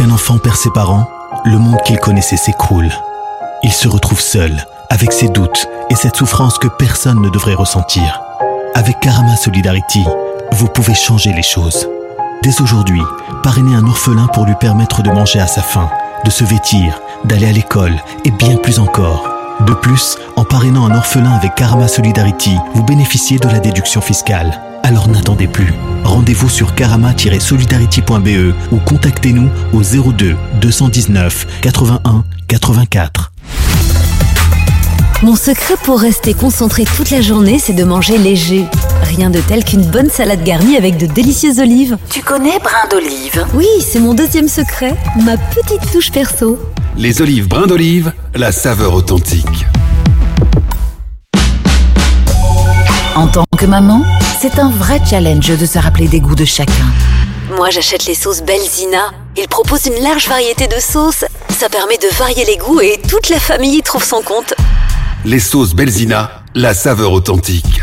Lorsqu'un enfant perd ses parents, le monde qu'il connaissait s'écroule. Il se retrouve seul, avec ses doutes et cette souffrance que personne ne devrait ressentir. Avec Karama Solidarity, vous pouvez changer les choses. Dès aujourd'hui, parrainez un orphelin pour lui permettre de manger à sa faim, de se vêtir, d'aller à l'école et bien plus encore. De plus, en parrainant un orphelin avec Karama Solidarity, vous bénéficiez de la déduction fiscale. Alors n'attendez plus. Rendez-vous sur karama-solidarity.be ou contactez-nous au 02 219 81 84. Mon secret pour rester concentré toute la journée, c'est de manger léger. Rien de tel qu'une bonne salade garnie avec de délicieuses olives. Tu connais brin d'olive? Oui, c'est mon deuxième secret, ma petite touche perso. Les olives brin d'olive, la saveur authentique. En tant que maman, c'est un vrai challenge de se rappeler des goûts de chacun. Moi, j'achète les sauces Belzina. Ils proposent une large variété de sauces. Ça permet de varier les goûts et toute la famille y trouve son compte. Les sauces Belzina, la saveur authentique.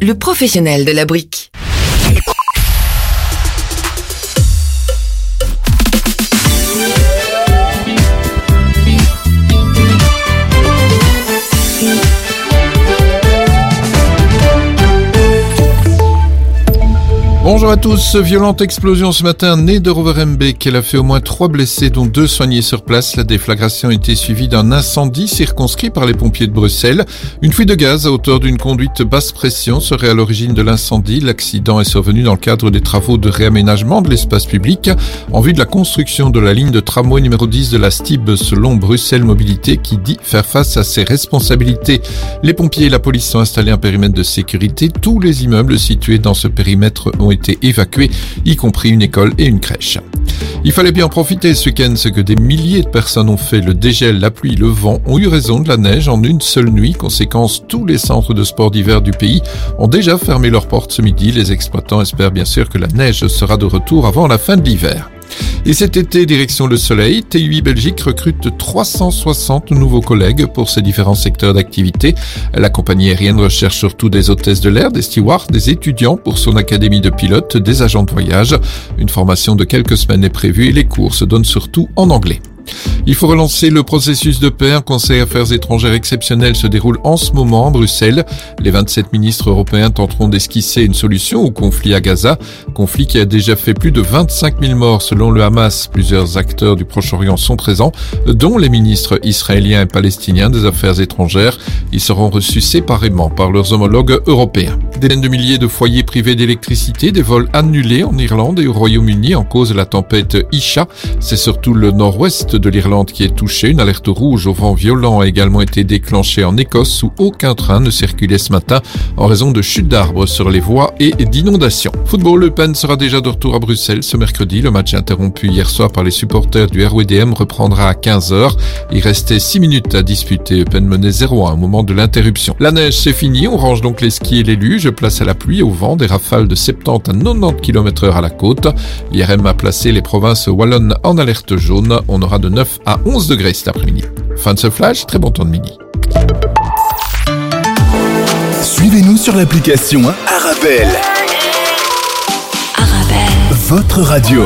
le professionnel de la brique. Bonjour à tous. Violente explosion ce matin, née de Roverembeek. Elle a fait au moins trois blessés, dont deux soignés sur place. La déflagration a été suivie d'un incendie circonscrit par les pompiers de Bruxelles. Une fuite de gaz à hauteur d'une conduite basse pression serait à l'origine de l'incendie. L'accident est survenu dans le cadre des travaux de réaménagement de l'espace public en vue de la construction de la ligne de tramway numéro 10 de la STIB selon Bruxelles Mobilité qui dit faire face à ses responsabilités. Les pompiers et la police sont installés un périmètre de sécurité. Tous les immeubles situés dans ce périmètre ont été évacués, y compris une école et une crèche. Il fallait bien en profiter ce week-end, ce que des milliers de personnes ont fait. Le dégel, la pluie, le vent ont eu raison de la neige en une seule nuit. Conséquence, tous les centres de sport d'hiver du pays ont déjà fermé leurs portes ce midi. Les exploitants espèrent bien sûr que la neige sera de retour avant la fin de l'hiver. Et cet été, direction le soleil, TUI Belgique recrute 360 nouveaux collègues pour ses différents secteurs d'activité. La compagnie aérienne recherche surtout des hôtesses de l'air, des stewards, des étudiants pour son académie de pilotes, des agents de voyage. Une formation de quelques semaines est prévue et les cours se donnent surtout en anglais. Il faut relancer le processus de paix. Un Conseil Affaires étrangères exceptionnel se déroule en ce moment à Bruxelles. Les 27 ministres européens tenteront d'esquisser une solution au conflit à Gaza. Conflit qui a déjà fait plus de 25 000 morts selon le Hamas. Plusieurs acteurs du Proche-Orient sont présents, dont les ministres israéliens et palestiniens des Affaires étrangères. Ils seront reçus séparément par leurs homologues européens. Des dizaines de milliers de foyers privés d'électricité, des vols annulés en Irlande et au Royaume-Uni en cause de la tempête Isha. C'est surtout le nord-ouest de l'Irlande qui est touché. Une alerte rouge au vent violent a également été déclenchée en Écosse où aucun train ne circulait ce matin en raison de chutes d'arbres sur les voies et d'inondations. Football, Le Pen sera déjà de retour à Bruxelles ce mercredi. Le match interrompu hier soir par les supporters du RWDM reprendra à 15h. Il restait 6 minutes à disputer. Le Pen menait 0 à un moment de l'interruption. La neige, c'est fini. On range donc les skis et les luges. Place à la pluie, au vent, des rafales de 70 à 90 km heure à la côte. L'IRM a placé les provinces wallonnes en alerte jaune. On aura de 9 à 11 degrés cet après-midi. Fin de ce flash, très bon temps de midi. Suivez-nous sur l'application Arabelle. Arabelle. Votre radio.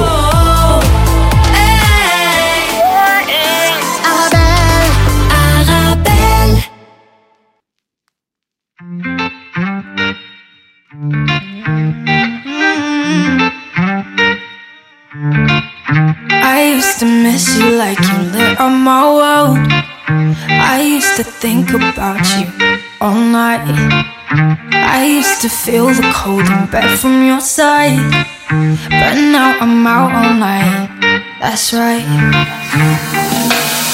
I used to miss you like you lit on my world. I used to think about you all night. I used to feel the cold in bed from your side. But now I'm out all night. That's right.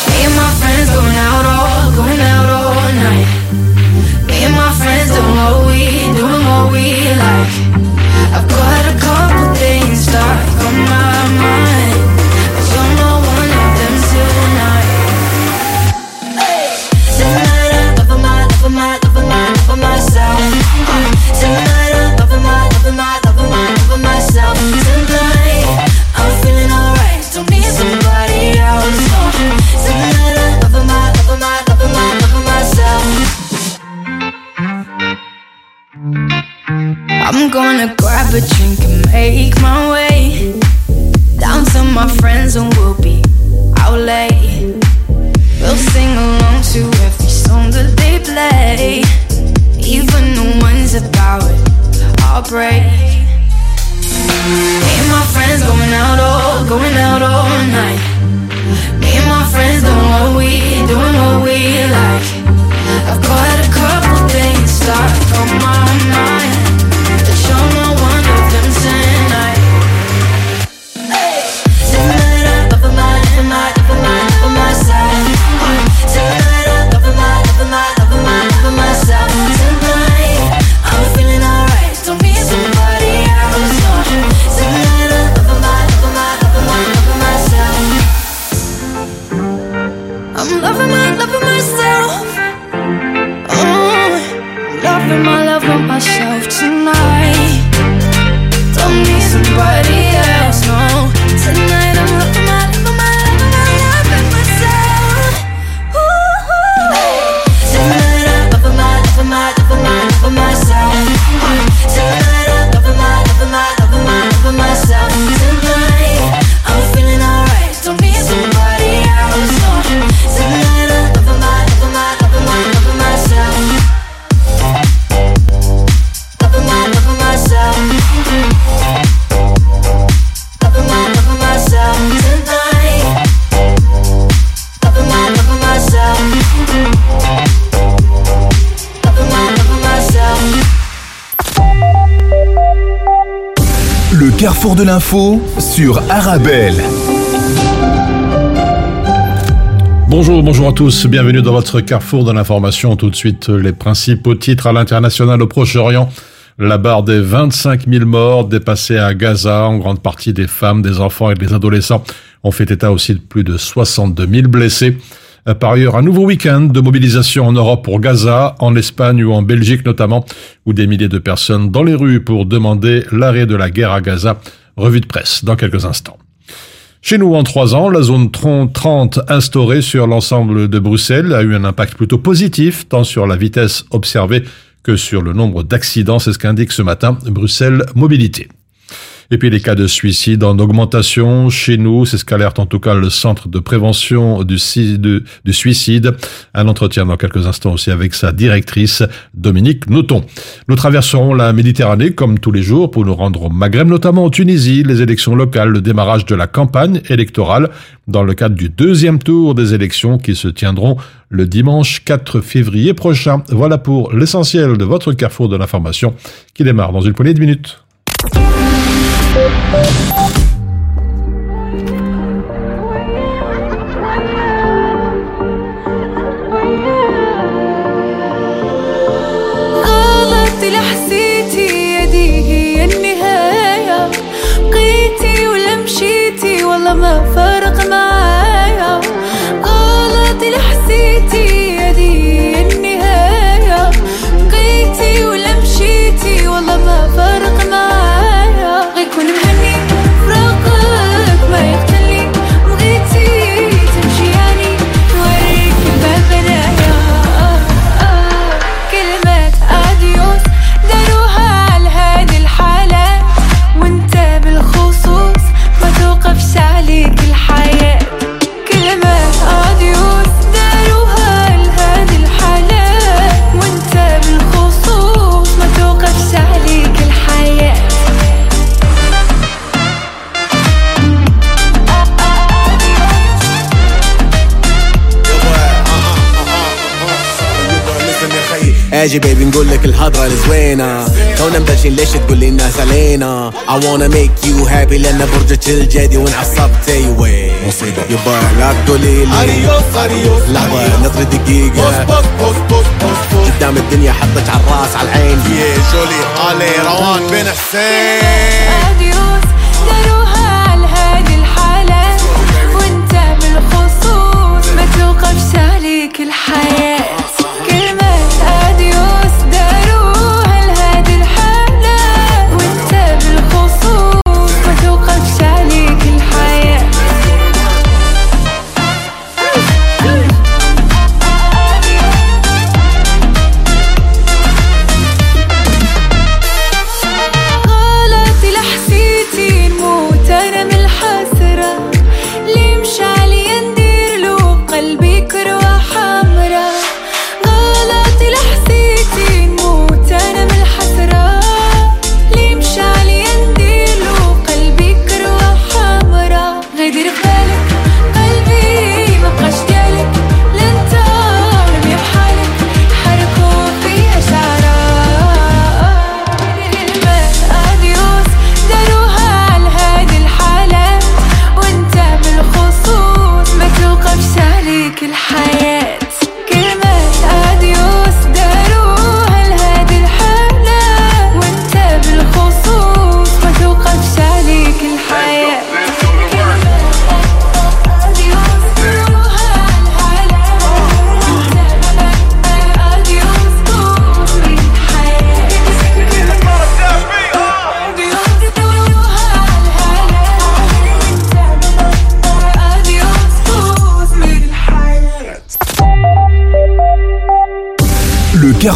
Me and my friends going out all, going out all night. Me and my friends doing what we, doing what we like. I've got a couple things stuck on my mind. I'm gonna grab a drink and make my way down to my friends and we'll be out late. We'll sing along to every song that they play, even the ones about heartbreak. Me and my friends going out all, going out all night. Me and my friends doing what we, doing what we like. I've got a couple things stuck on my mind, de l'info sur Arabelle. Bonjour, bonjour à tous, bienvenue dans votre carrefour de l'information. Tout de suite, les principaux titres à l'international au Proche-Orient. La barre des 25 000 morts dépassée à Gaza, en grande partie des femmes, des enfants et des adolescents, ont fait état aussi de plus de 62 000 blessés. Par ailleurs, un nouveau week-end de mobilisation en Europe pour Gaza, en Espagne ou en Belgique notamment, où des milliers de personnes dans les rues pour demander l'arrêt de la guerre à Gaza. Revue de presse dans quelques instants. Chez nous, en trois ans, la zone 30 instaurée sur l'ensemble de Bruxelles a eu un impact plutôt positif, tant sur la vitesse observée que sur le nombre d'accidents. C'est ce qu'indique ce matin Bruxelles Mobilité. Et puis les cas de suicide en augmentation chez nous, c'est ce qu'alerte en tout cas le centre de prévention du, suicide. Un entretien dans quelques instants aussi avec sa directrice Dominique Noton. Nous traverserons la Méditerranée comme tous les jours pour nous rendre au Maghreb, notamment en Tunisie, les élections locales, le démarrage de la campagne électorale dans le cadre du deuxième tour des élections qui se tiendront le dimanche 4 février prochain. Voilà pour l'essentiel de votre carrefour de l'information qui démarre dans une poignée de minutes. Thank you. أجي بيبي نقول لك الهضرة الزوينة. تونا مبلشين ليش تقول لي الناس علينا؟ I wanna make you happy لأن برجك الجدي وانعصبت. أيوه. مصيبة. يبا لا تقولي لي اديوس اديوس لحظة نطري دقيقة. بوس بوس بوس بوس قدام الدنيا حطك على الراس على العين. يا جولي علي روان بن حسين.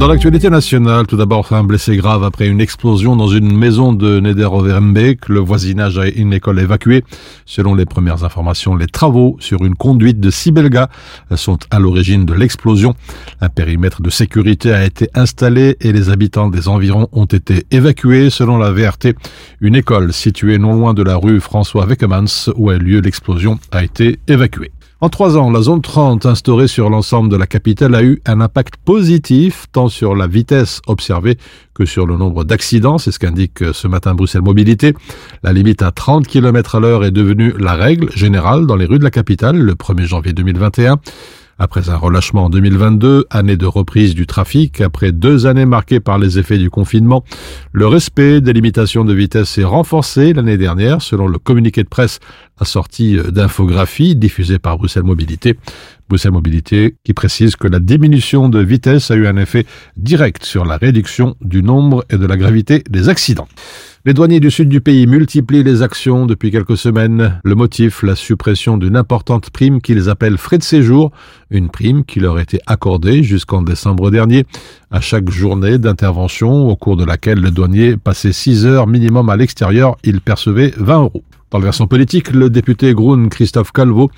Dans l'actualité nationale, tout d'abord un blessé grave après une explosion dans une maison de Nederoverbeek. Le voisinage a une école évacuée. Selon les premières informations, les travaux sur une conduite de Sibelga sont à l'origine de l'explosion. Un périmètre de sécurité a été installé et les habitants des environs ont été évacués. Selon la VRT, une école située non loin de la rue François Weckemans où a eu lieu l'explosion a été évacuée. En trois ans, la zone 30 instaurée sur l'ensemble de la capitale a eu un impact positif tant sur la vitesse observée que sur le nombre d'accidents. C'est ce qu'indique ce matin Bruxelles Mobilité. La limite à 30 km à l'heure est devenue la règle générale dans les rues de la capitale le 1er janvier 2021. Après un relâchement en 2022, année de reprise du trafic, après deux années marquées par les effets du confinement, le respect des limitations de vitesse est renforcé l'année dernière, selon le communiqué de presse assorti d'infographies diffusées par Bruxelles Mobilité. Bruxelles Mobilité qui précise que la diminution de vitesse a eu un effet direct sur la réduction du nombre et de la gravité des accidents. Les douaniers du sud du pays multiplient les actions depuis quelques semaines. Le motif, la suppression d'une importante prime qu'ils appellent frais de séjour, une prime qui leur était accordée jusqu'en décembre dernier à chaque journée d'intervention au cours de laquelle le douanier passait 6 heures minimum à l'extérieur, il percevait 20 euros. Dans la version politique, le député Grun Christophe Calvo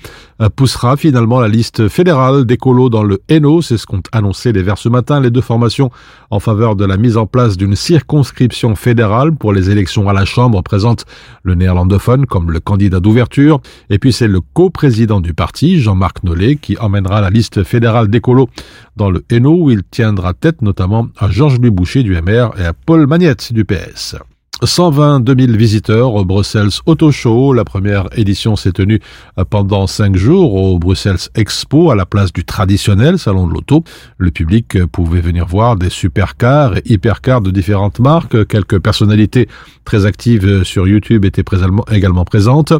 poussera finalement la liste fédérale d'écolos dans le Hainaut. C'est ce qu'ont annoncé les Verts ce matin les deux formations en faveur de la mise en place d'une circonscription fédérale pour les élections à la Chambre présente le néerlandophone comme le candidat d'ouverture. Et puis c'est le co-président du parti, Jean-Marc Nollet, qui emmènera la liste fédérale d'écolos dans le Hainaut où il tiendra tête notamment à Georges-Louis Boucher du MR et à Paul Magnette du PS. 122 000 visiteurs au Bruxelles Auto Show. La première édition s'est tenue pendant cinq jours au Bruxelles Expo à la place du traditionnel salon de l'auto. Le public pouvait venir voir des supercars et hypercars de différentes marques. Quelques personnalités très actives sur YouTube étaient également présentes.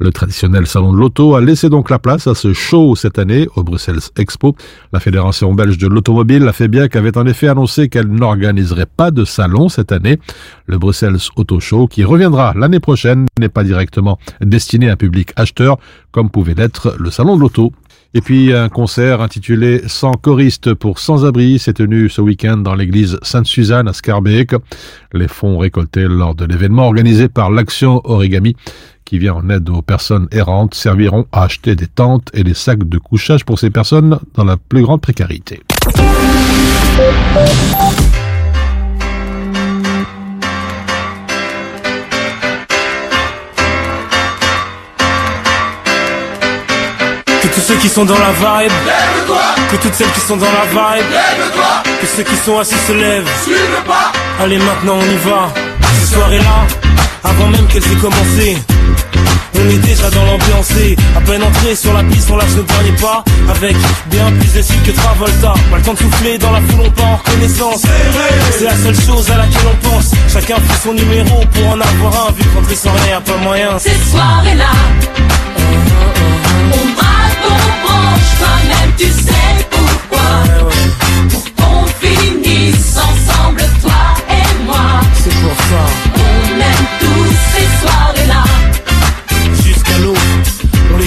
Le traditionnel salon de l'auto a laissé donc la place à ce show cette année au Bruxelles Expo. La Fédération belge de l'automobile, la FEBIAC, avait en effet annoncé qu'elle n'organiserait pas de salon cette année. Le Bruxelles Auto Show, qui reviendra l'année prochaine, n'est pas directement destiné à un public acheteur, comme pouvait l'être le salon de l'auto. Et puis un concert intitulé Sans choriste pour sans-abri s'est tenu ce week-end dans l'église Sainte-Suzanne à Scarbeck. Les fonds récoltés lors de l'événement organisé par l'Action Origami qui vient en aide aux personnes errantes serviront à acheter des tentes et des sacs de couchage pour ces personnes dans la plus grande précarité. Que tous ceux qui sont dans la vibe, que toutes celles qui sont dans la vibe, que ceux qui sont assis se lèvent. Allez maintenant on y va. Cette soirée-là, avant même qu'elle ait commencé. On est déjà dans l'ambiance à peine entré sur la piste, on lâche nos derniers pas. Avec bien plus de style que Travolta. Pas le temps de souffler dans la foule, on part en reconnaissance. C'est la seule chose à laquelle on pense. Chacun fait son numéro pour en avoir un Vu qu'entrer sans rien, pas moyen. Cette soirée-là On braque, on branche, toi-même tu sais pourquoi. Pour qu'on finisse ensemble, toi et moi. C'est pour ça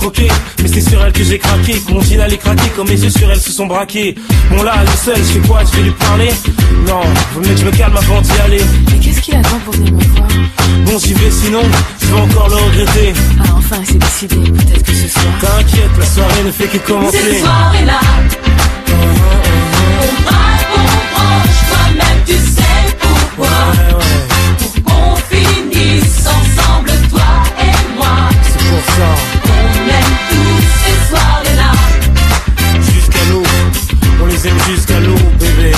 croquer, mais c'est sur elles que j'ai craqué. Que mon allait craquer, quand mes yeux sur elles se sont braqués. Bon là, elle est seule, je fais quoi, je vais lui parler. Non, vaut mieux que je me calme avant d'y aller. Mais qu'est-ce qu'il attend pour venir me voir? Bon j'y vais sinon, je vais encore le regretter. Ah enfin, c'est décidé, peut-être que ce soir. T'inquiète, la soirée ne fait que commencer Cette soirée-là On braque, on branche, toi-même tu sais pourquoi. Pour qu'on finisse ensemble, toi et moi. C'est pour ça les aime jusqu'à l'eau, bébé.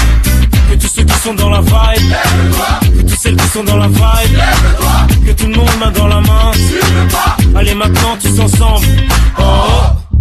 Que tous ceux qui sont dans la vibe, lève Que tous celles qui sont dans la vibe, lève Que tout le monde main dans la main, Allez maintenant tous ensemble. Oh. oh.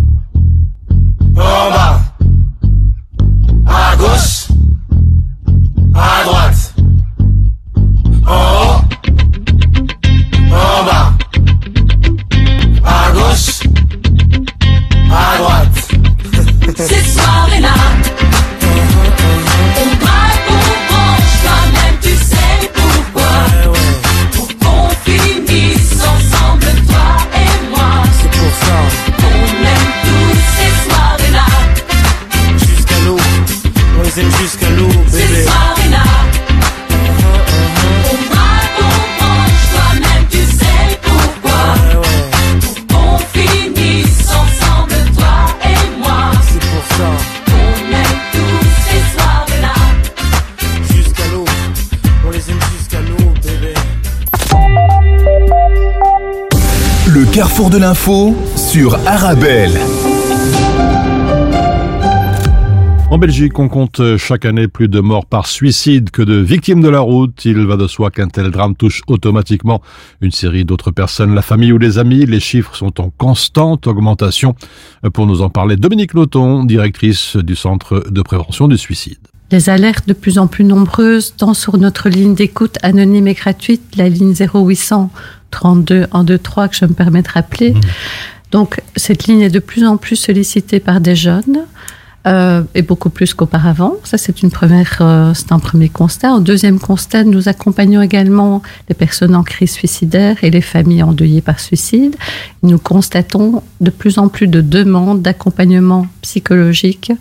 Sur Arabelle. En Belgique, on compte chaque année plus de morts par suicide que de victimes de la route. Il va de soi qu'un tel drame touche automatiquement une série d'autres personnes, la famille ou les amis. Les chiffres sont en constante augmentation. Pour nous en parler, Dominique Loton, directrice du Centre de prévention du suicide. Les alertes de plus en plus nombreuses, tant sur notre ligne d'écoute anonyme et gratuite, la ligne 0800 32 123 que je me permets de rappeler. Donc, cette ligne est de plus en plus sollicitée par des jeunes. euh, et beaucoup plus qu'auparavant. Ça, c'est une première, euh, c'est un premier constat. Un deuxième constat, nous accompagnons également les personnes en crise suicidaire et les familles endeuillées par suicide. Nous constatons de plus en plus de demandes d'accompagnement psychologique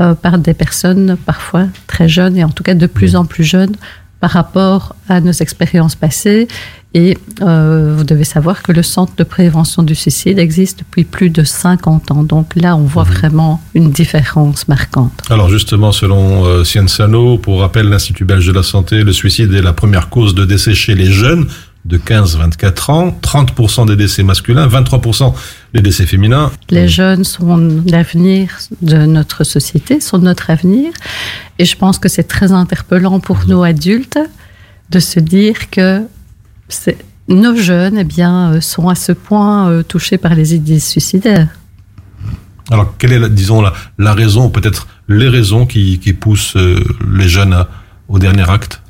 euh, par des personnes parfois très jeunes et en tout cas de plus en plus jeunes par rapport à nos expériences passées. Et euh, vous devez savoir que le centre de prévention du suicide existe depuis plus de 50 ans. Donc là, on voit vraiment une différence marquante. Alors justement, selon euh, Scienzano, pour rappel, l'Institut belge de la santé, le suicide est la première cause de décès chez les jeunes de 15-24 ans, 30% des décès masculins, 23% des décès féminins. Les jeunes sont l'avenir de notre société, sont notre avenir. Et je pense que c'est très interpellant pour nos adultes de se dire que nos jeunes eh bien, euh, sont à ce point euh, touchés par les idées suicidaires. Alors quelle est, disons, la, la raison, peut-être les raisons qui, qui poussent euh, les jeunes à- au dernier acte?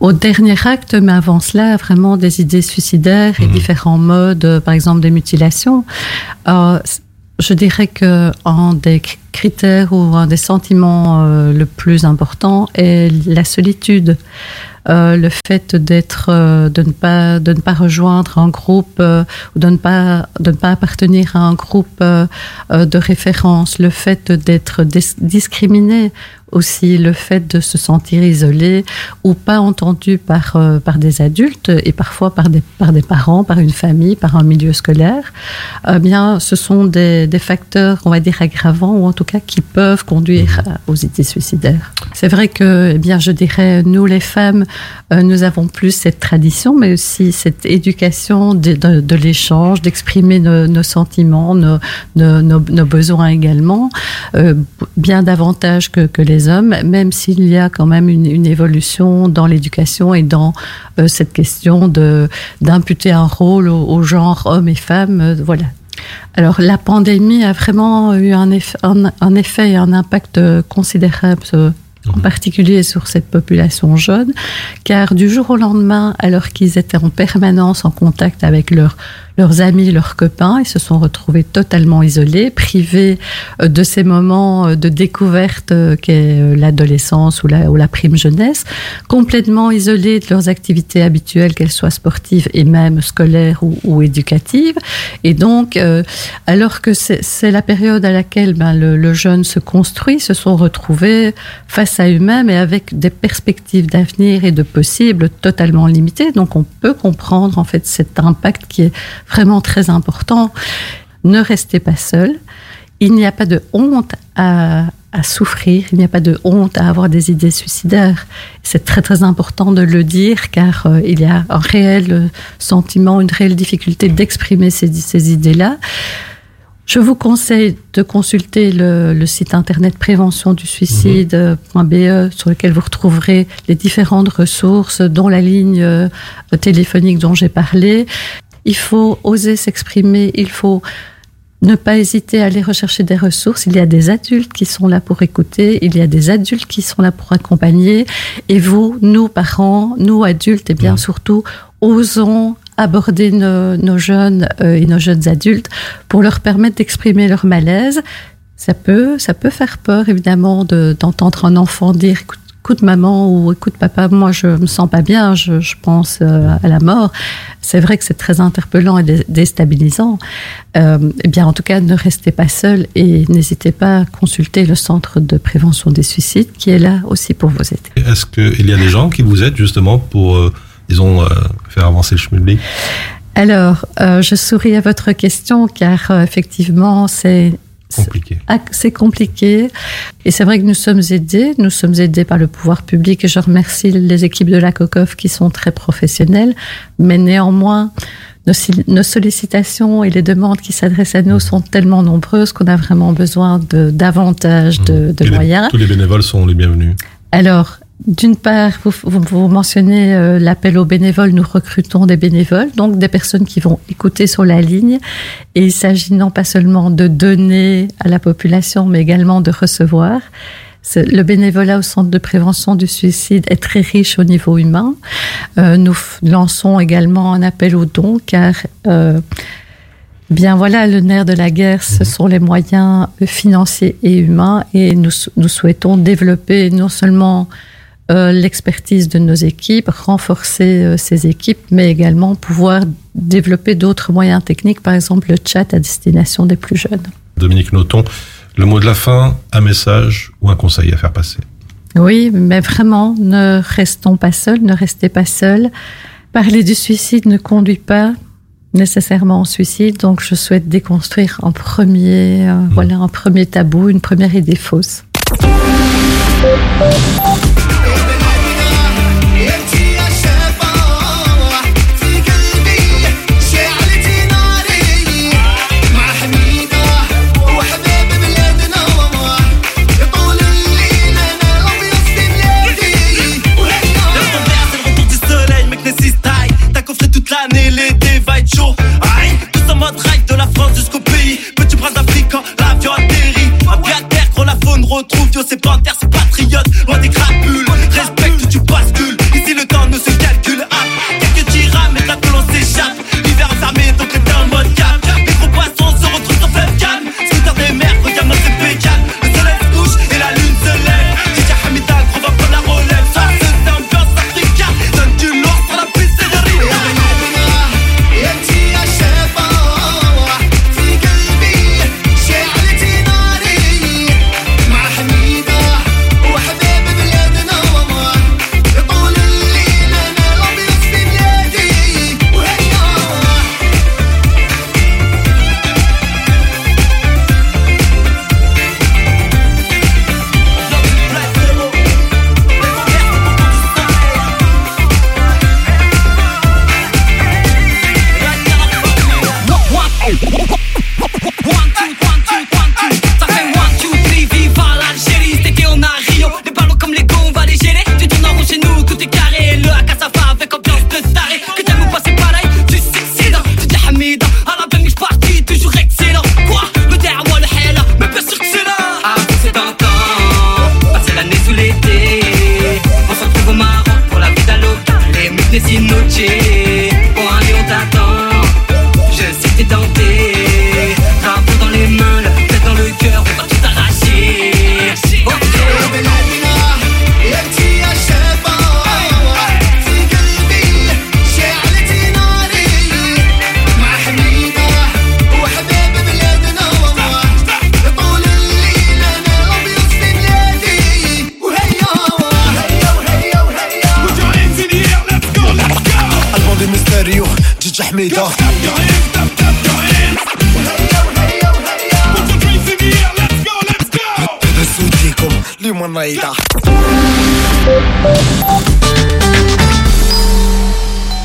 Au dernier acte, mais avant cela, vraiment des idées suicidaires et différents modes, euh, par exemple des mutilations. Euh, je dirais que un des cr- critères ou un des sentiments euh, le plus important est la solitude. Euh, le fait d'être, euh, de ne pas, de ne pas rejoindre un groupe ou de ne pas, de ne pas appartenir à un groupe de référence, le fait d'être dis- discriminé aussi, le fait de se sentir isolé ou pas entendu par, euh, par des adultes et parfois par des, par des parents, par une famille, par un milieu scolaire, eh bien, ce sont des, des facteurs, on va dire, aggravants ou en tout cas qui peuvent conduire à- aux idées suicidaires. C'est vrai que, eh bien, je dirais, nous les femmes, euh, nous avons plus cette tradition, mais aussi cette éducation de, de- de l'échange, d'exprimer nos, nos sentiments, nos, nos, nos- nos besoins également, euh, bien davantage que, que les hommes, même s'il y a quand même une, une évolution dans l'éducation et dans euh, cette question de d'imputer un rôle au, au genre hommes et femmes. euh, voilà. Alors la pandémie a vraiment eu un, eff- un- un effet et un impact euh, considérable. euh, en particulier sur cette population jeune, car du jour au lendemain, alors qu'ils étaient en permanence en contact avec leurs leurs amis, leurs copains, ils se sont retrouvés totalement isolés, privés euh, de ces moments euh, de découverte euh, qu'est l'adolescence ou la, ou la prime jeunesse, complètement isolés de leurs activités habituelles, qu'elles soient sportives et même scolaires ou, ou éducatives. Et donc, alors que c'est la période à laquelle ben, le, le jeune se construit, se sont retrouvés face à eux-mêmes et avec des perspectives d'avenir et de possibles totalement limitées. Donc, on peut comprendre en fait cet impact qui est vraiment très important. Ne restez pas seul. Il n'y a pas de honte à, à souffrir, il n'y a pas de honte à avoir des idées suicidaires. C'est très très important de le dire car euh, il y a un réel euh, sentiment, une réelle difficulté d'exprimer ces, ces idées-là. Je vous conseille de consulter le, le site internet prévention du suicide.be sur lequel vous retrouverez les différentes ressources, dont la ligne euh, téléphonique dont j'ai parlé. Il faut oser s'exprimer, il faut ne pas hésiter à aller rechercher des ressources. Il y a des adultes qui sont là pour écouter, il y a des adultes qui sont là pour accompagner. Et vous, nous, parents, nous, adultes, et bien surtout, osons aborder nos, nos jeunes euh, et nos jeunes adultes pour leur permettre d'exprimer leur malaise. Ça peut, ça peut faire peur, évidemment, de- d'entendre un enfant dire écoute, écoute, maman ou écoute papa, moi je me sens pas bien, je, je pense euh, à la mort. C'est vrai que c'est très interpellant et dé- déstabilisant. Euh, eh bien, en tout cas, ne restez pas seul et n'hésitez pas à consulter le centre de prévention des suicides qui est là aussi pour vous aider. Est-ce qu'il y a des gens qui vous aident justement pour, euh, disons, euh, faire avancer le schmilblick Alors, euh, je souris à votre question car effectivement, c'est compliqué. Ah, C'est compliqué. Et c'est vrai que nous sommes aidés. Nous sommes aidés par le pouvoir public et je remercie les équipes de la COCOF qui sont très professionnelles. Mais néanmoins, nos, sollicitations et les demandes qui s'adressent à nous sont tellement nombreuses qu'on a vraiment besoin de davantage de, les- moyens. tous les bénévoles sont les bienvenus. Alors, d'une part, vous, vous, mentionnez euh, l'appel aux bénévoles. Nous recrutons des bénévoles, donc des personnes qui vont écouter sur la ligne. Et il s'agit non pas seulement de donner à la population, mais également de recevoir. Le bénévolat au centre de prévention du suicide est très riche au niveau humain. Euh, nous lançons également un appel aux dons, car euh, Bien voilà, le nerf de la guerre, ce sont les moyens financiers et humains et nous, nous souhaitons développer non seulement euh, l'expertise de nos équipes, renforcer euh, ces équipes, mais également pouvoir développer d'autres moyens techniques, par exemple le chat à destination des plus jeunes. Dominique Noton, le mot de la fin, un message ou un conseil à faire passer? Oui, mais vraiment, ne restons pas seuls, ne restez pas seuls. Parler du suicide ne conduit pas nécessairement au suicide, donc je souhaite déconstruire en premier, euh, voilà, un premier tabou, une première idée fausse. L'année, l'été va être chaud. Aïe, tous en mode ride de la France jusqu'au pays. Petit prince d'Afrique, l'avion atterrit. Un pied à terre, quand la faune retrouve, yo, c'est panthère,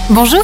Bonjour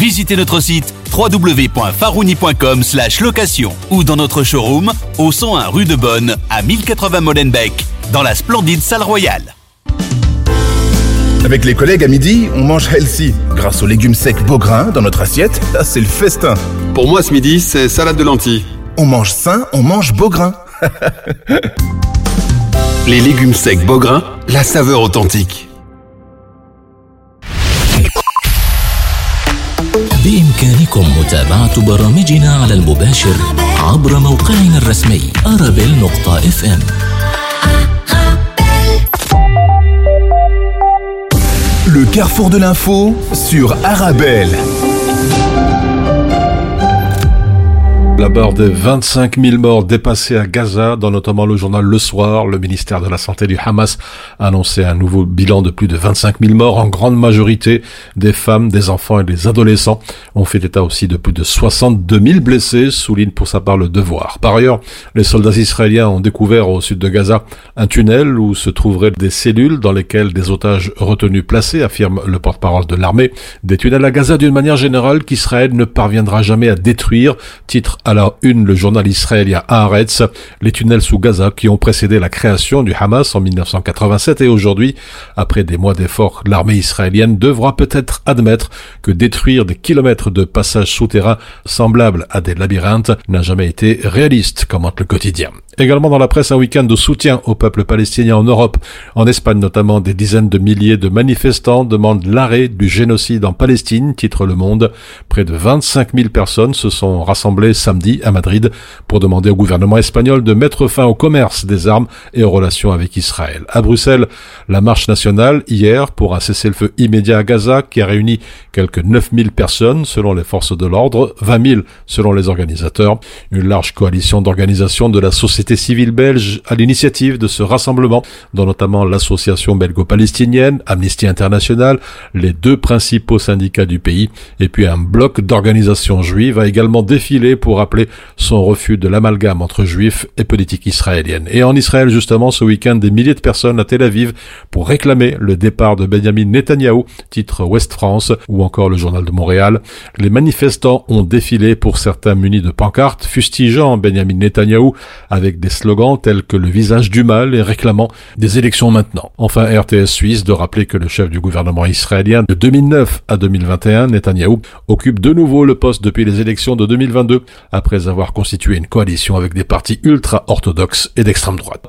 Visitez notre site www.farouni.com location ou dans notre showroom au 101 rue de Bonne à 1080 Molenbeek dans la splendide salle royale. Avec les collègues à midi, on mange healthy. Grâce aux légumes secs Beaugrain dans notre assiette, là c'est le festin. Pour moi ce midi, c'est salade de lentilles. On mange sain, on mange Beaugrain. Les légumes secs Beaugrain, la saveur authentique. بإمكانكم متابعة برامجنا على المباشر عبر موقعنا الرسمي أرابيل نقطة إف إم Le carrefour de l'info sur Arabelle. La barre des 25 000 morts dépassée à Gaza, dans notamment le journal Le Soir, le ministère de la Santé du Hamas a annoncé un nouveau bilan de plus de 25 000 morts, en grande majorité des femmes, des enfants et des adolescents. On fait état aussi de plus de 62 000 blessés, souligne pour sa part le devoir. Par ailleurs, les soldats israéliens ont découvert au sud de Gaza un tunnel où se trouveraient des cellules dans lesquelles des otages retenus placés, affirme le porte-parole de l'armée. Des tunnels à Gaza d'une manière générale qu'Israël ne parviendra jamais à détruire, titre la une le journal israélien Haaretz, les tunnels sous Gaza qui ont précédé la création du Hamas en 1987 et aujourd'hui, après des mois d'efforts, l'armée israélienne devra peut-être admettre que détruire des kilomètres de passages souterrains semblables à des labyrinthes n'a jamais été réaliste, commente le quotidien. Également dans la presse, un week-end de soutien au peuple palestinien en Europe. En Espagne notamment, des dizaines de milliers de manifestants demandent l'arrêt du génocide en Palestine, titre Le Monde. Près de 25 000 personnes se sont rassemblées samedi à Madrid pour demander au gouvernement espagnol de mettre fin au commerce des armes et aux relations avec Israël. À Bruxelles, la marche nationale hier pour un cessez-le-feu immédiat à Gaza qui a réuni quelques 9 000 personnes selon les forces de l'ordre, 20 000 selon les organisateurs. Une large coalition d'organisations de la société civile belge à l'initiative de ce rassemblement, dont notamment l'association belgo-palestinienne, Amnesty International, les deux principaux syndicats du pays, et puis un bloc d'organisations juives a également défilé pour rappeler son refus de l'amalgame entre juifs et politique israélienne. Et en Israël, justement, ce week-end, des milliers de personnes à Tel Aviv pour réclamer le départ de Benjamin Netanyahou, titre Ouest France, ou encore le journal de Montréal. Les manifestants ont défilé pour certains munis de pancartes, fustigeant Benjamin Netanyahou avec des slogans tels que le visage du mal et réclamant des élections maintenant. Enfin, RTS Suisse de rappeler que le chef du gouvernement israélien de 2009 à 2021, Netanyahou, occupe de nouveau le poste depuis les élections de 2022, après avoir constitué une coalition avec des partis ultra-orthodoxes et d'extrême droite.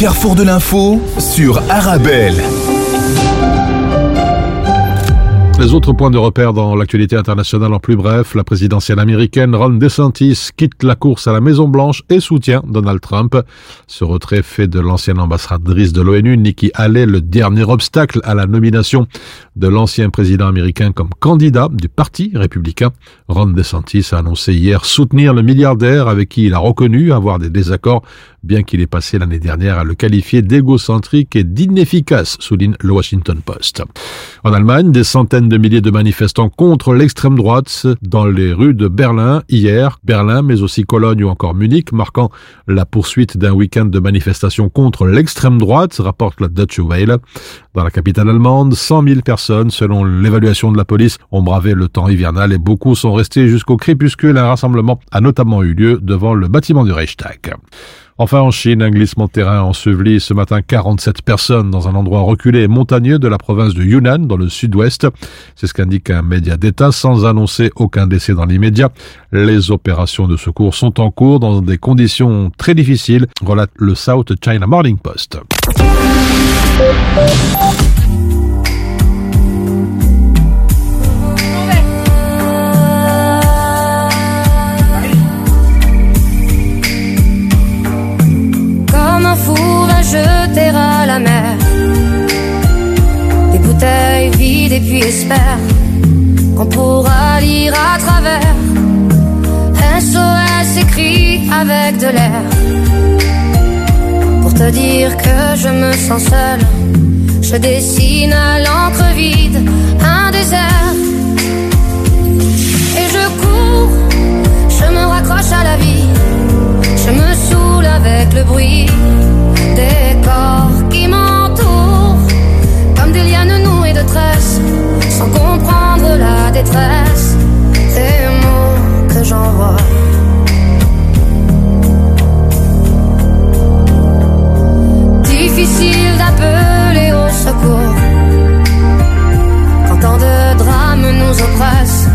Carrefour de l'info sur Arabelle. Les autres points de repère dans l'actualité internationale en plus bref, la présidentielle américaine Ron DeSantis quitte la course à la Maison Blanche et soutient Donald Trump. Ce retrait fait de l'ancienne ambassadrice de l'ONU, Nikki Haley, le dernier obstacle à la nomination de l'ancien président américain comme candidat du Parti républicain. Ron DeSantis a annoncé hier soutenir le milliardaire avec qui il a reconnu avoir des désaccords, bien qu'il ait passé l'année dernière à le qualifier d'égocentrique et d'inefficace, souligne le Washington Post. En Allemagne, des centaines de milliers de manifestants contre l'extrême droite dans les rues de Berlin hier, Berlin mais aussi Cologne ou encore Munich, marquant la poursuite d'un week-end de manifestations contre l'extrême droite, rapporte la Deutsche Welle. Dans la capitale allemande, 100 000 personnes, selon l'évaluation de la police, ont bravé le temps hivernal et beaucoup sont restés jusqu'au crépuscule. Un rassemblement a notamment eu lieu devant le bâtiment du Reichstag. Enfin, en Chine, un glissement de terrain ensevelit ce matin 47 personnes dans un endroit reculé et montagneux de la province de Yunnan, dans le sud-ouest. C'est ce qu'indique un média d'État sans annoncer aucun décès dans l'immédiat. Les opérations de secours sont en cours dans des conditions très difficiles, relate le South China Morning Post. Vides et puis espère Qu'on pourra lire à travers SOS écrit avec de l'air. Pour te dire que je me sens seule Je dessine à l'encre vide un désert. Et je cours, je me raccroche à la vie je me saoule avec le bruit des corps sans comprendre la détresse des mots que j'envoie. Difficile d'appeler au secours quand tant de drames nous oppressent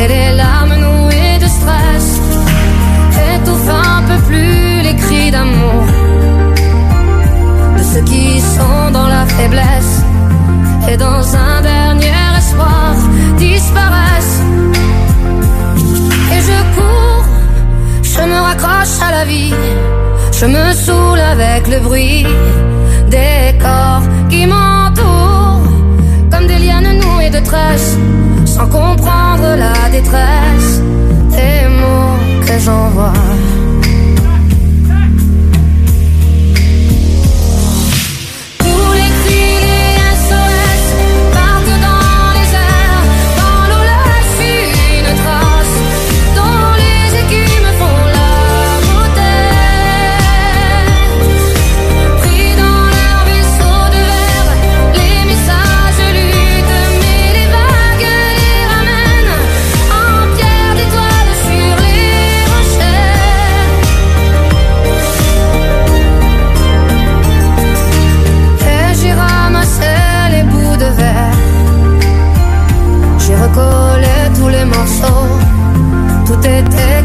et les larmes nouées de stress étouffent un peu plus les cris d'amour de ceux qui sont dans la faiblesse et dans un dernier espoir disparaissent. Et je cours, je me raccroche à la vie, je me saoule avec le bruit des corps qui m'entourent, comme des lianes nouées de tresses, sans comprendre la détresse des mots que j'envoie.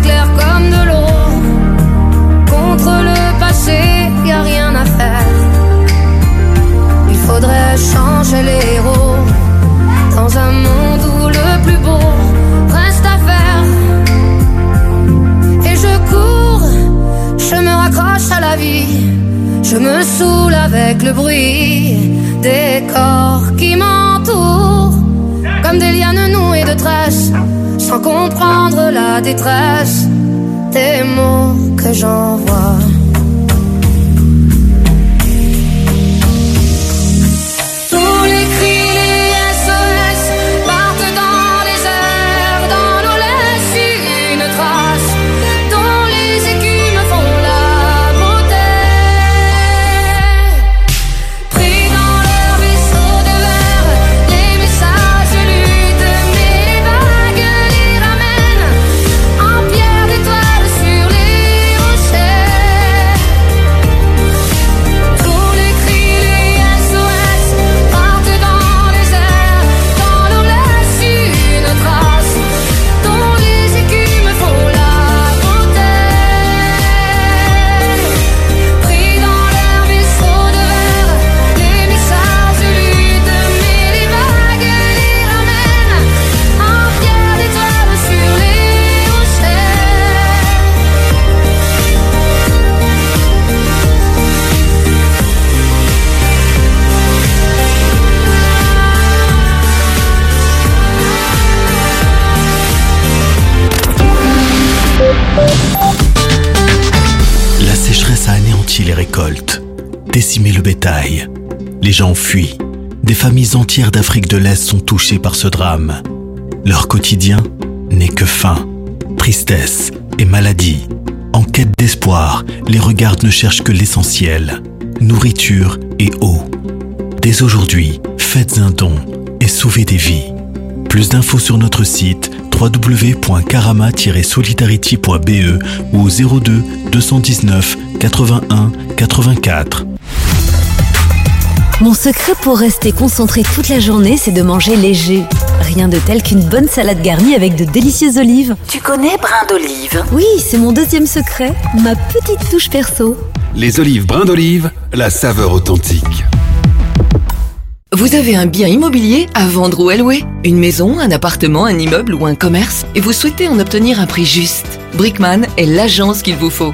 Clair comme de l'eau. Contre le passé, y a rien à faire. Il faudrait changer les héros. Dans un monde où le plus beau reste à faire. Et je cours, je me raccroche à la vie. Je me saoule avec le bruit des corps qui m'entourent. Comme des lianes nouées de tresses, sans comprendre la détresse des mots que j'envoie. Fuient. Des familles entières d'Afrique de l'Est sont touchées par ce drame. Leur quotidien n'est que faim, tristesse et maladie. En quête d'espoir, les regards ne cherchent que l'essentiel, nourriture et eau. Dès aujourd'hui, faites un don et sauvez des vies. Plus d'infos sur notre site www.karama-solidarity.be ou au 02 219 81 84. Mon secret pour rester concentré toute la journée, c'est de manger léger. Rien de tel qu'une bonne salade garnie avec de délicieuses olives. Tu connais brin d'olive? Oui, c'est mon deuxième secret, ma petite touche perso. Les olives brin d'olive, la saveur authentique. Vous avez un bien immobilier à vendre ou à louer? Une maison, un appartement, un immeuble ou un commerce? Et vous souhaitez en obtenir un prix juste? Brickman est l'agence qu'il vous faut.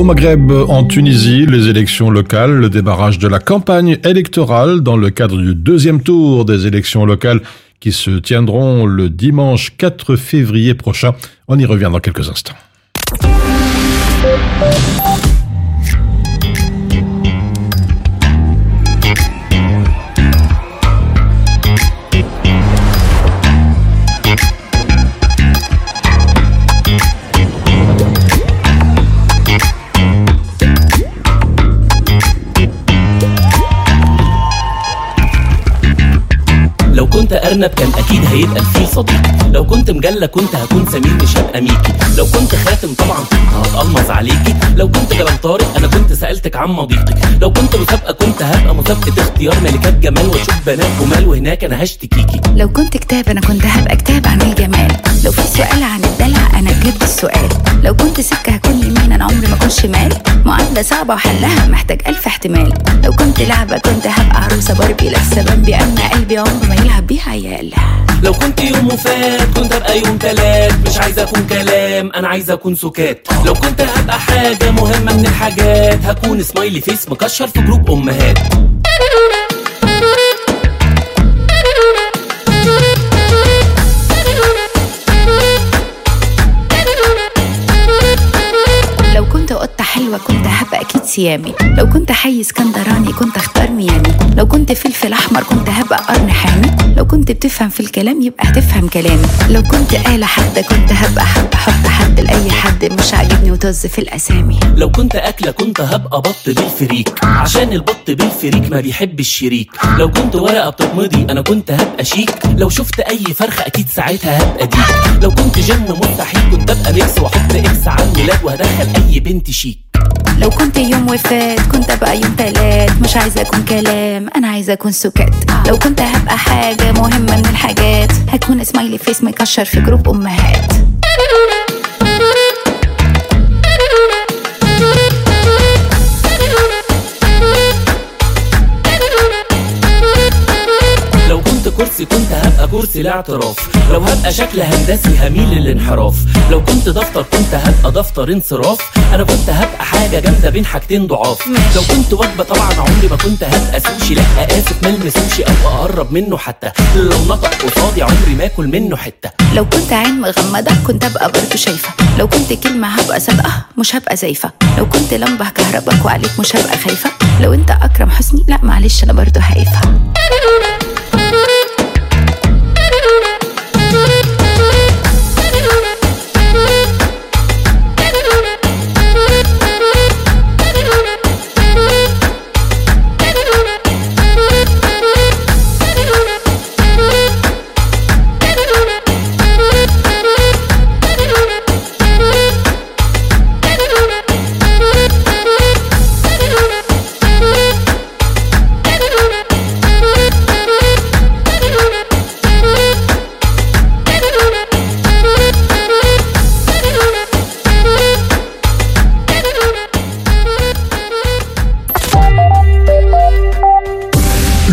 Au Maghreb, en Tunisie, les élections locales, le débarrage de la campagne électorale dans le cadre du deuxième tour des élections locales qui se tiendront le dimanche 4 février prochain. On y revient dans quelques instants. لو كنت أرنب ارنب كان أكيد هيبقى الفيل صديقي لو كنت مجلة كنت هكون سمير مش هبقى ميكي. لو كنت خاتم طبعا كنت هتقلمص عليكي. لو كنت جبل طارق أنا كنت سألتك عن مضيقك. لو كنت مسابقة كنت هبقى مسابقه اختيار ملكات جمال وأشوف بنات جمال وهناك أنا هشتكيكي. لو كنت كتاب أنا كنت هبقى كتاب عن الجمال لو في سؤال عن الدلع جبت السؤال. لو كنت سكة هكون يمين أنا عمري ما اكون شمال معادله صعبة وحلها محتاج ألف احتمال. لو كنت لعبة كنت هبقى عروسة باربي. لابسه بامبي اما قلبي عمره ما يلعب بيها عيال لو كنت يوم وفات كنت ابقى يوم تلات. مش عايز أكون كلام أنا عايز أكون سكات. لو كنت هبقى حاجة مهمة من الحاجات هكون سمايلي فيس مكشر في جروب أمهات. حلوة كنت هبقى أكيد سيامي لو كنت حي اسكندراني كنت أختار ميامي. لو كنت فلفل أحمر كنت هبقى قرن حامي لو كنت بتفهم في الكلام يبقى هتفهم كلامي. لو كنت آلة حادة كنت هبقى حب حط حد لأي حد. مش عاجبني وطز في الأسامي. لو كنت أكلة كنت هبقى بط بالفريك. عشان البط بالفريك ما بيحب الشريك. لو كنت ورقة بتتمضي أنا كنت هبقى شيك. لو شفت أي فرخة أكيد ساعتها هبقى ديك. لو كنت جيم مستحيل كنت أبقى ميكس وأحط إكس على الميلاد وهدخل أي بنت شيك. لو كنت يوم وفات كنت أبقى يوم تلات. مش عايزة أكون كلام أنا عايزة أكون سكات لو كنت هبقى حاجة مهمة من الحاجات هكون سمايلي فيس مكشر في جروب أمهات. كرسي كنت هبقى كرسي لاعتراف. لو هبقى شكل هندسي هميل للانحراف. لو كنت دفتر كنت هبقى دفتر انصراف. أنا كنت هبقى حاجة جامدة بين حاجتين ضعاف. لو كنت وجبة طبعا عمري ما كنت هبقى سوشي. لا آسف ملمس سوشي أو أقرب منه حتى. لو نطق قصادي عمري ما آكل منه حتة. لو كنت عين مغمضة كنت أبقى برضه شايفة. لو كنت كلمة هبقى صادقة مش هبقى زايفة. لو كنت لمبة كهربك وعليك مش هبقى خايفة. لو أنت أكرم حسني لا معلش أنا برضه هايفة.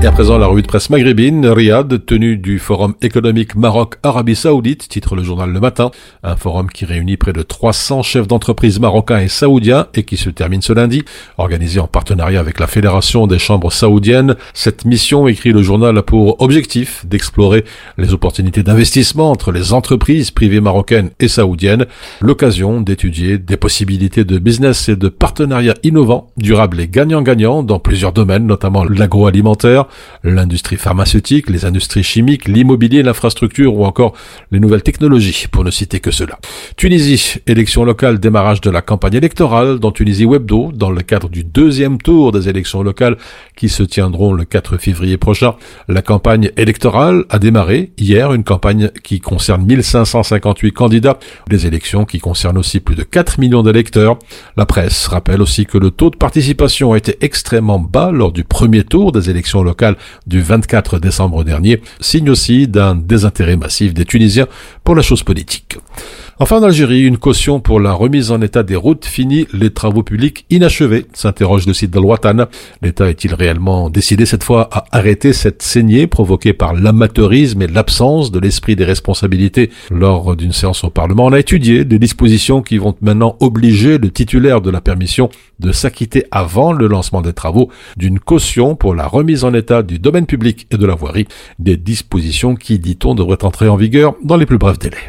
Et à présent, la revue de presse maghrébine, Riyad, tenue du Forum économique Maroc-Arabie Saoudite, titre le journal Le Matin. Un forum qui réunit près de 300 chefs d'entreprise marocains et saoudiens et qui se termine ce lundi. Organisé en partenariat avec la Fédération des chambres saoudiennes, cette mission, écrit le journal, a pour objectif d'explorer les opportunités d'investissement entre les entreprises privées marocaines et saoudiennes, l'occasion d'étudier des possibilités de business et de partenariats innovants, durables et gagnants-gagnants dans plusieurs domaines, notamment l'agroalimentaire, l'industrie pharmaceutique, les industries chimiques, l'immobilier, l'infrastructure ou encore les nouvelles technologies, pour ne citer que cela. Tunisie, élection locale, démarrage de la campagne électorale dans Tunisie Webdo, dans le cadre du deuxième tour des élections locales qui se tiendront le 4 février prochain. La campagne électorale a démarré hier, une campagne qui concerne 1558 candidats, des élections qui concernent aussi plus de 4 millions d'électeurs. La presse rappelle aussi que le taux de participation a été extrêmement bas lors du premier tour des élections locales du 24 décembre dernier, signe aussi d'un désintérêt massif des Tunisiens pour la chose politique. Enfin, en Algérie, une caution pour la remise en état des routes finit les travaux publics inachevés, s'interroge le site de Loatan. L'État est-il réellement décidé cette fois à arrêter cette saignée provoquée par l'amateurisme et l'absence de l'esprit des responsabilités lors d'une séance au Parlement? On a étudié des dispositions qui vont maintenant obliger le titulaire de la permission de s'acquitter avant le lancement des travaux d'une caution pour la remise en état du domaine public et de la voirie, des dispositions qui, dit-on, devraient entrer en vigueur dans les plus brefs délais.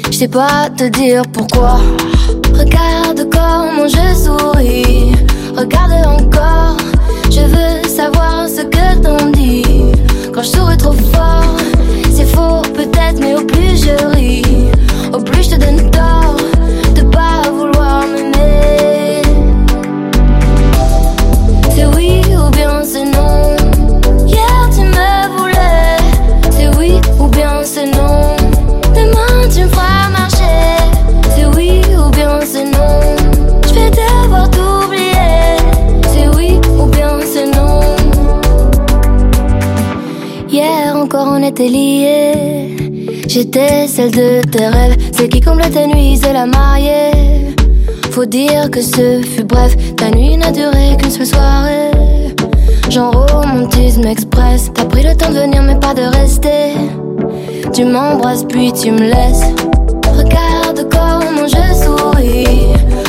Sais pas te dire pourquoi. Regarde comment je souris. Regarde encore. Je veux savoir ce que t'en dis. Quand je souris trop fort, c'est faux peut-être, mais au plus je ris, au plus je te donne tort J'étais celle de tes rêves, celle qui comble tes nuits, c'est la mariée. Faut dire que ce fut bref, ta nuit n'a duré qu'une seule soirée. Genre romantisme express, t'as pris le temps de venir mais pas de rester. Tu m'embrasses puis tu me laisses. Regarde comment je souris,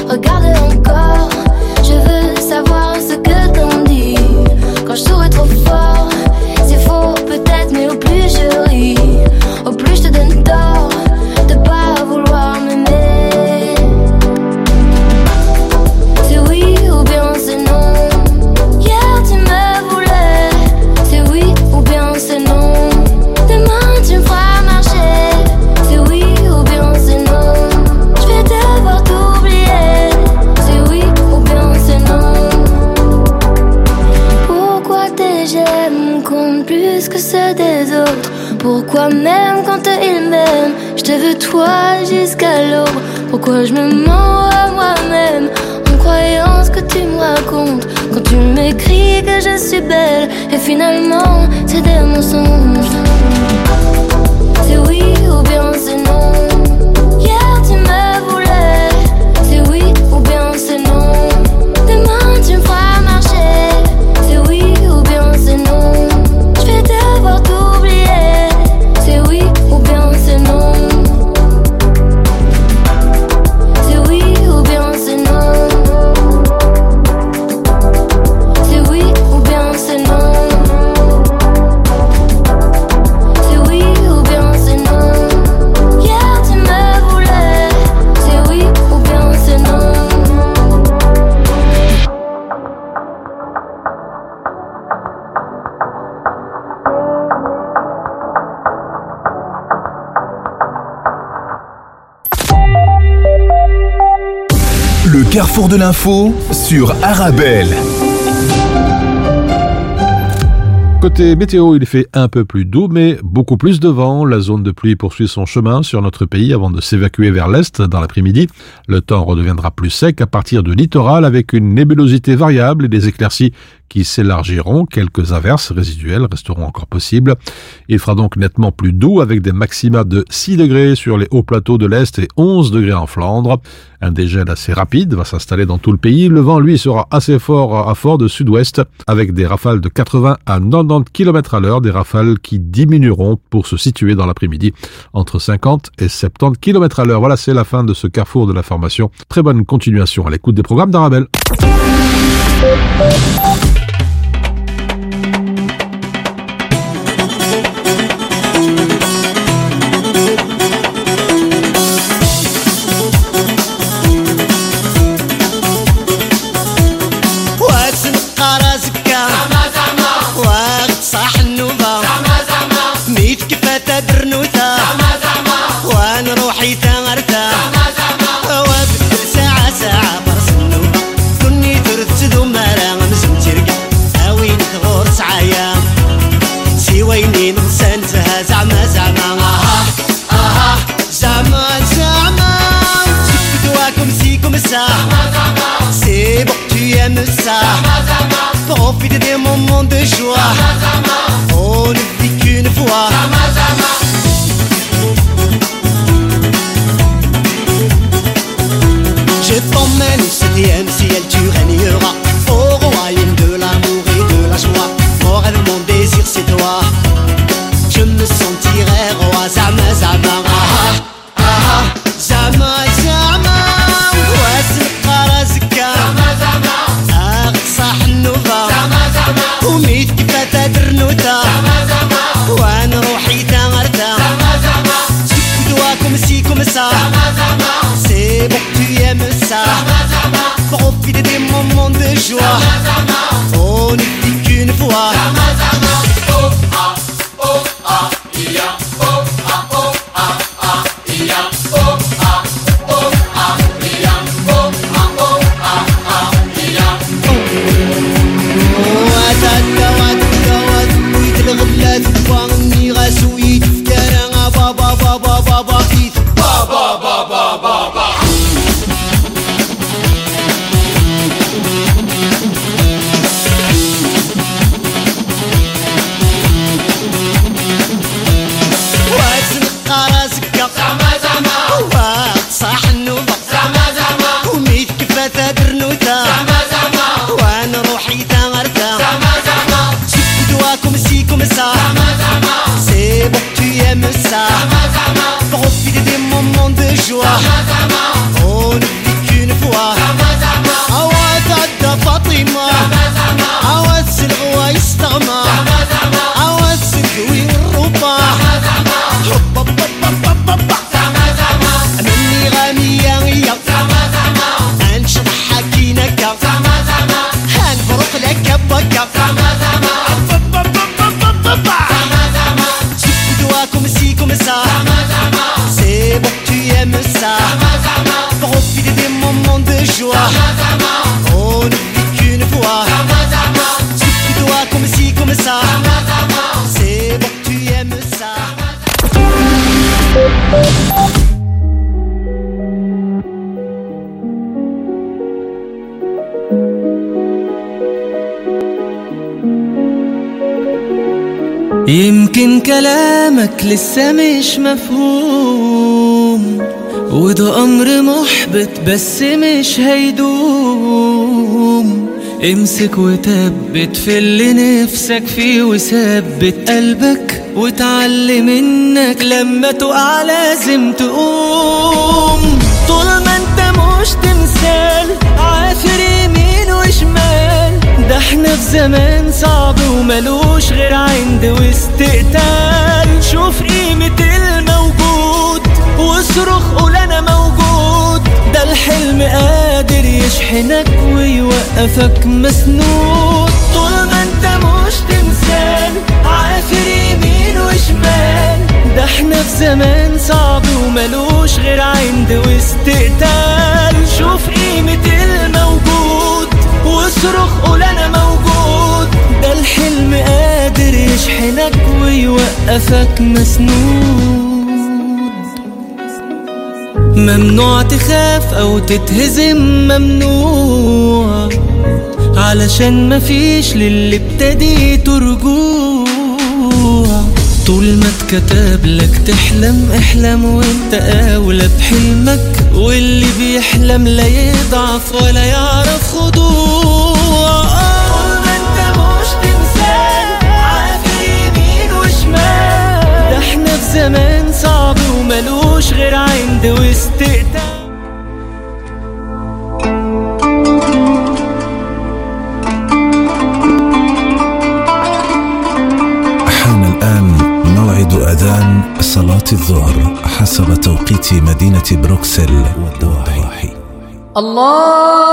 regarde encore. Je veux savoir ce que t'en dis. Quand je souris trop fort, c'est faux peut-être, mais au plus je ris, au plus jusqu'à l'aube. Pourquoi je me mens à moi-même en croyant ce que tu me racontes? Quand tu m'écris que je suis belle et finalement c'est des mensonges C'est oui ou bien c'est carrefour de l'info sur Arabelle. Côté météo, il fait un peu plus doux, mais beaucoup plus de vent. La zone de pluie poursuit son chemin sur notre pays avant de s'évacuer vers l'est dans l'après-midi. Le temps redeviendra plus sec à partir du littoral avec une nébulosité variable et des éclaircies qui s'élargiront. Quelques averses résiduelles resteront encore possibles. Il fera donc nettement plus doux avec des maxima de 6 degrés sur les hauts plateaux de l'Est et 11 degrés en Flandre. Un dégel assez rapide va s'installer dans tout le pays. Le vent, lui, sera assez fort à fort de sud-ouest avec des rafales de 80 à 90 km à l'heure, des rafales qui diminueront pour se situer dans l'après-midi entre 50 et 70 km à l'heure. Voilà, c'est la fin de ce carrefour de l'information. Très bonne continuation à l'écoute des programmes d'Arabelle. لسه مش مفهوم وده أمر محبط بس مش هيدوم. امسك وثبت في اللي نفسك فيه وثبت. قلبك وتعلم انك لما تقع لازم تقوم. طول ما انت مش تمثال عافر يمين وشمال. ده إحنا في زمان صعب وملوش غير عند واستقتال. يشحنك ويوقفك مسنود. طول ما انت مش تمثال عافر يمين وشمال. ده إحنا في زمان صعب وملوش غير عند واستقتال شوف قيمة الموجود واصرخ قول أنا موجود. ده الحلم قادر يشحنك ويوقفك مسنود. ممنوع تخاف أو تتهزم ممنوع. علشان مفيش للي ابتديته رجوع طول ما اتكتب لك تحلم احلم وانت أولى بحلمك. واللي بيحلم لا يضعف ولا يعرف خضوع. طول وملوش غير عند واستقتال حان الآن موعد أذان صلاة الظهر حسب توقيت مدينة بروكسل والضواحي الله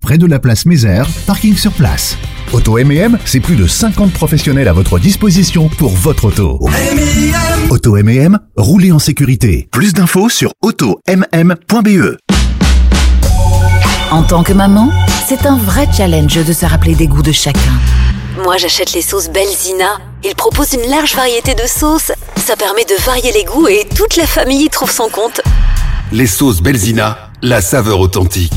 près de la place Mézère, parking sur place. Auto M&M, c'est plus de 50 professionnels à votre disposition pour votre auto. Auto M&M, roulez en sécurité. Plus d'infos sur automm.be. En tant que maman, c'est un vrai challenge de se rappeler des goûts de chacun. Moi, j'achète les sauces Belzina. Ils proposent une large variété de sauces. Ça permet de varier les goûts et toute la famille y trouve son compte. Les sauces Belzina, la saveur authentique.